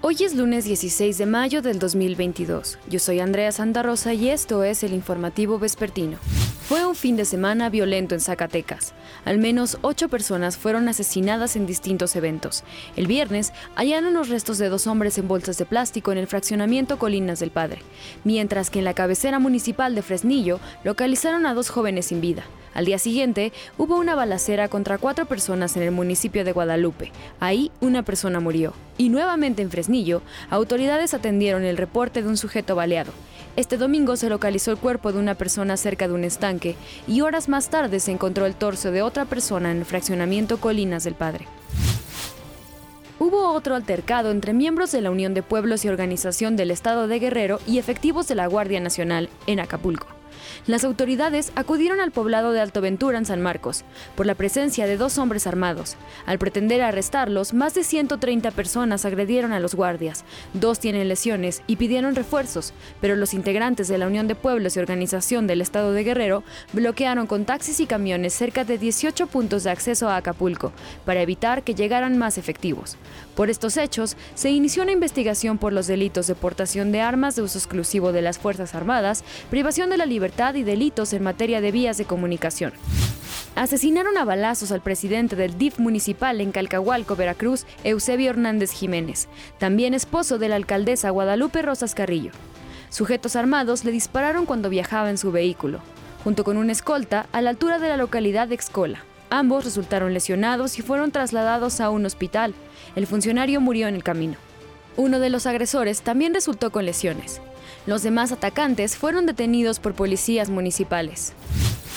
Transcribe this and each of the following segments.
Hoy es lunes 16 de mayo del 2022. Yo soy Andrea Santa Rosa y esto es el informativo vespertino. Fue un fin de semana violento en Zacatecas. Al menos ocho personas fueron asesinadas en distintos eventos. El viernes hallaron los restos de dos hombres en bolsas de plástico en el fraccionamiento Colinas del Padre, mientras que en la cabecera municipal de Fresnillo localizaron a dos jóvenes sin vida. Al día siguiente, hubo una balacera contra cuatro personas en el municipio de Guadalupe. Ahí, una persona murió. Y nuevamente en Fresnillo, autoridades atendieron el reporte de un sujeto baleado. Este domingo se localizó el cuerpo de una persona cerca de un estanque y horas más tarde se encontró el torso de otra persona en el fraccionamiento Colinas del Padre. Hubo otro altercado entre miembros de la Unión de Pueblos y Organización del Estado de Guerrero y efectivos de la Guardia Nacional en Acapulco las autoridades acudieron al poblado de Alto Ventura en San Marcos por la presencia de dos hombres armados. Al pretender arrestarlos, más de 130 personas agredieron a los guardias. Dos tienen lesiones y pidieron refuerzos, pero los integrantes de la Unión de Pueblos y Organización del Estado de Guerrero bloquearon con taxis y camiones cerca de 18 puntos de acceso a Acapulco para evitar que llegaran más efectivos. Por estos hechos, se inició una investigación por los delitos de portación de armas de uso exclusivo de las Fuerzas Armadas, privación de la libertad y delitos en materia de vías de comunicación. Asesinaron a balazos al presidente del DIF municipal en Calcahualco, Veracruz, Eusebio Hernández Jiménez, también esposo de la alcaldesa Guadalupe Rosas Carrillo. Sujetos armados le dispararon cuando viajaba en su vehículo, junto con una escolta a la altura de la localidad de Excola. Ambos resultaron lesionados y fueron trasladados a un hospital. El funcionario murió en el camino. Uno de los agresores también resultó con lesiones. Los demás atacantes fueron detenidos por policías municipales.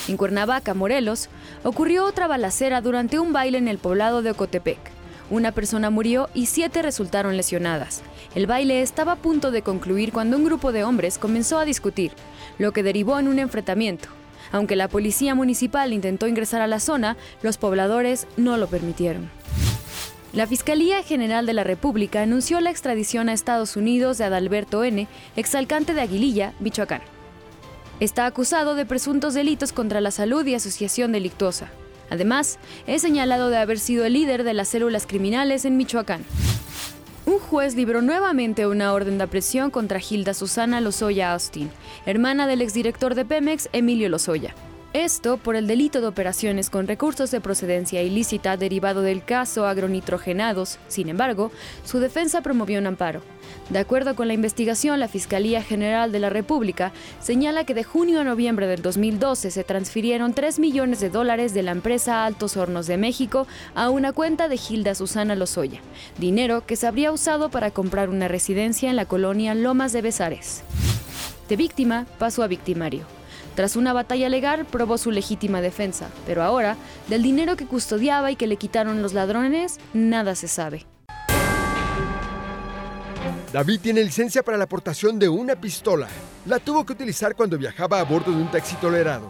En Cuernavaca, Morelos, ocurrió otra balacera durante un baile en el poblado de Ocotepec. Una persona murió y siete resultaron lesionadas. El baile estaba a punto de concluir cuando un grupo de hombres comenzó a discutir, lo que derivó en un enfrentamiento. Aunque la policía municipal intentó ingresar a la zona, los pobladores no lo permitieron. La Fiscalía General de la República anunció la extradición a Estados Unidos de Adalberto N., exalcante de Aguililla, Michoacán. Está acusado de presuntos delitos contra la salud y asociación delictuosa. Además, es señalado de haber sido el líder de las células criminales en Michoacán. Un juez libró nuevamente una orden de aprehensión contra Hilda Susana Lozoya Austin, hermana del exdirector de Pemex, Emilio Lozoya. Esto por el delito de operaciones con recursos de procedencia ilícita derivado del caso agronitrogenados. Sin embargo, su defensa promovió un amparo. De acuerdo con la investigación, la Fiscalía General de la República señala que de junio a noviembre del 2012 se transfirieron 3 millones de dólares de la empresa Altos Hornos de México a una cuenta de Gilda Susana Lozoya, dinero que se habría usado para comprar una residencia en la colonia Lomas de Besares. De víctima pasó a victimario. Tras una batalla legal probó su legítima defensa, pero ahora, del dinero que custodiaba y que le quitaron los ladrones, nada se sabe. David tiene licencia para la aportación de una pistola. La tuvo que utilizar cuando viajaba a bordo de un taxi tolerado.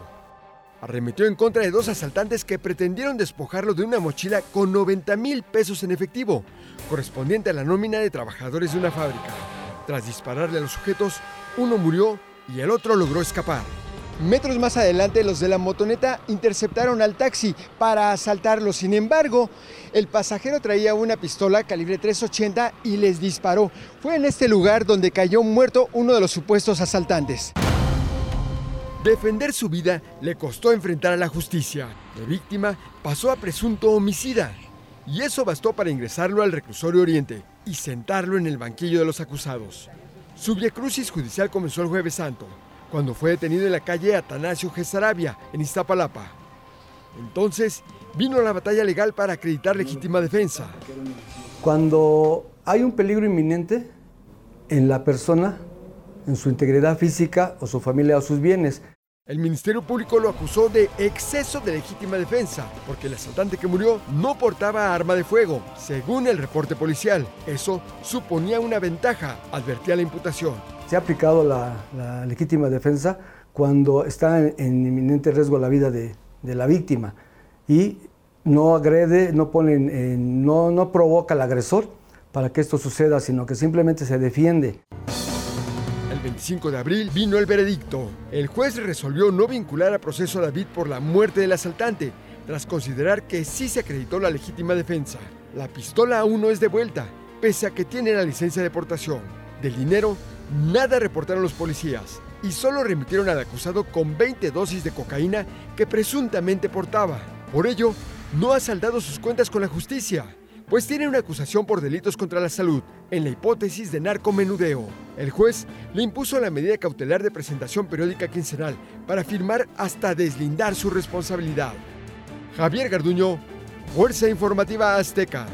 Arremetió en contra de dos asaltantes que pretendieron despojarlo de una mochila con 90 mil pesos en efectivo, correspondiente a la nómina de trabajadores de una fábrica. Tras dispararle a los sujetos, uno murió y el otro logró escapar. Metros más adelante, los de la motoneta interceptaron al taxi para asaltarlo. Sin embargo, el pasajero traía una pistola calibre 380 y les disparó. Fue en este lugar donde cayó muerto uno de los supuestos asaltantes. Defender su vida le costó enfrentar a la justicia. De víctima pasó a presunto homicida. Y eso bastó para ingresarlo al reclusorio Oriente y sentarlo en el banquillo de los acusados. Su crucis judicial comenzó el jueves santo cuando fue detenido en la calle Atanasio Gesarabia, en Iztapalapa. Entonces vino la batalla legal para acreditar legítima defensa. Cuando hay un peligro inminente en la persona, en su integridad física o su familia o sus bienes, el Ministerio Público lo acusó de exceso de legítima defensa, porque el asaltante que murió no portaba arma de fuego, según el reporte policial. Eso suponía una ventaja, advertía la imputación. Se ha aplicado la, legítima defensa cuando está en, inminente riesgo la vida de, la víctima y no agrede, no, pone, no, no provoca al agresor para que esto suceda, sino que simplemente se defiende. 25 de abril vino el veredicto. El juez resolvió no vincular a proceso a David por la muerte del asaltante, tras considerar que sí se acreditó la legítima defensa. La pistola aún no es de vuelta pese a que tiene la licencia de portación. Del dinero, nada reportaron los policías y solo remitieron al acusado con 20 dosis de cocaína que presuntamente portaba. Por ello, no ha saldado sus cuentas con la justicia, pues tiene una acusación por delitos contra la salud, en la hipótesis de narcomenudeo. El juez le impuso la medida cautelar de presentación periódica quincenal para firmar hasta deslindar su responsabilidad. Javier Garduño, Fuerza Informativa Azteca.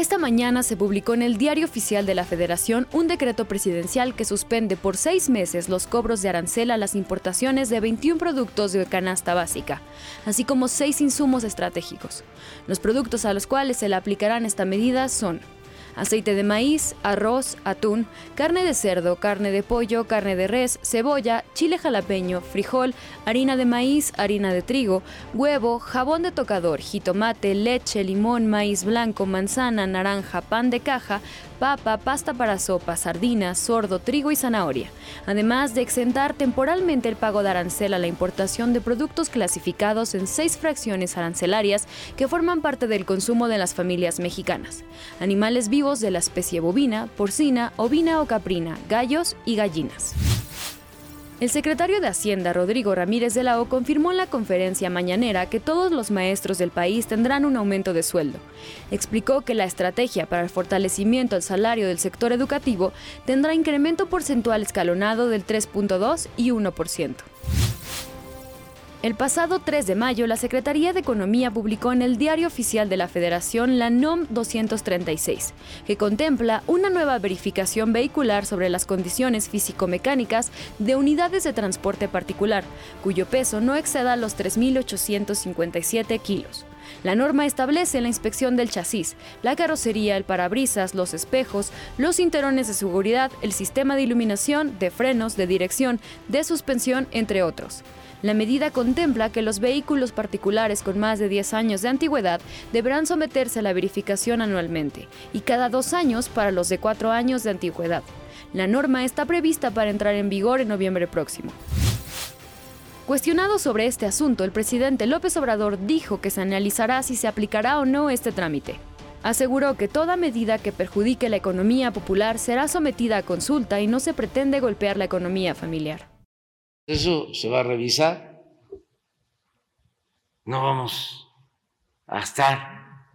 Esta mañana se publicó en el Diario Oficial de la Federación un decreto presidencial que suspende por seis meses los cobros de arancel a las importaciones de 21 productos de canasta básica, así como seis insumos estratégicos. Los productos a los cuales se le aplicarán esta medida son aceite de maíz, arroz, atún, carne de cerdo, carne de pollo, carne de res, cebolla, chile jalapeño, frijol, harina de maíz, harina de trigo, huevo, jabón de tocador, jitomate, leche, limón, maíz blanco, manzana, naranja, pan de caja, papa, pasta para sopa, sardinas, sordo, trigo y zanahoria, además de exentar temporalmente el pago de arancel a la importación de productos clasificados en seis fracciones arancelarias que forman parte del consumo de las familias mexicanas, animales vivos de la especie bovina, porcina, ovina o caprina, gallos y gallinas. El secretario de Hacienda, Rodrigo Ramírez de la confirmó en la conferencia mañanera que todos los maestros del país tendrán un aumento de sueldo. Explicó que la estrategia para el fortalecimiento del salario del sector educativo tendrá incremento porcentual escalonado del 3.2 y 1%. El pasado 3 de mayo, la Secretaría de Economía publicó en el Diario Oficial de la Federación la NOM 236, que contempla una nueva verificación vehicular sobre las condiciones físico-mecánicas de unidades de transporte particular, cuyo peso no exceda los 3.857 kilos. La norma establece la inspección del chasis, la carrocería, el parabrisas, los espejos, los cinturones de seguridad, el sistema de iluminación, de frenos, de dirección, de suspensión, entre otros. La medida contempla que los vehículos particulares con más de 10 años de antigüedad deberán someterse a la verificación anualmente y cada dos años para los de 4 años de antigüedad. La norma está prevista para entrar en vigor en noviembre próximo. Cuestionado sobre este asunto, el presidente López Obrador dijo que se analizará si se aplicará o no este trámite. Aseguró que toda medida que perjudique la economía popular será sometida a consulta y no se pretende golpear la economía familiar. Eso se va a revisar. No vamos a estar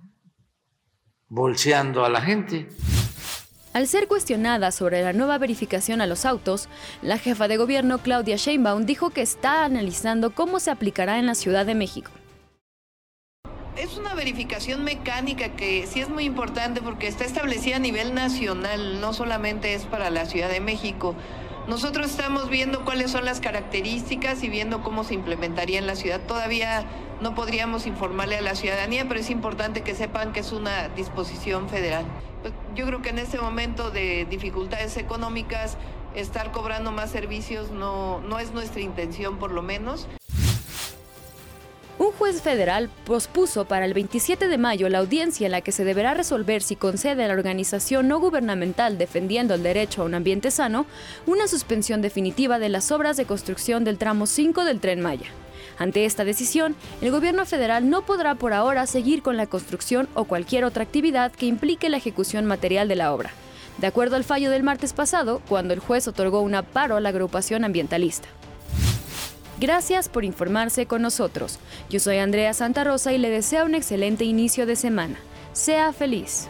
bolseando a la gente. Al ser cuestionada sobre la nueva verificación a los autos, la jefa de gobierno Claudia Sheinbaum dijo que está analizando cómo se aplicará en la Ciudad de México. Es una verificación mecánica que sí es muy importante porque está establecida a nivel nacional, no solamente es para la Ciudad de México. Nosotros estamos viendo cuáles son las características y viendo cómo se implementaría en la ciudad. Todavía no podríamos informarle a la ciudadanía, pero es importante que sepan que es una disposición federal. Pues, yo creo que en este momento de dificultades económicas, estar cobrando más servicios no, no es nuestra intención por lo menos. Un juez federal pospuso para el 27 de mayo la audiencia en la que se deberá resolver si concede a la organización no gubernamental defendiendo el derecho a un ambiente sano una suspensión definitiva de las obras de construcción del tramo 5 del tren Maya. Ante esta decisión, el gobierno federal no podrá por ahora seguir con la construcción o cualquier otra actividad que implique la ejecución material de la obra, de acuerdo al fallo del martes pasado, cuando el juez otorgó un paro a la agrupación ambientalista. Gracias por informarse con nosotros. Yo soy Andrea Santa Rosa y le deseo un excelente inicio de semana. Sea feliz.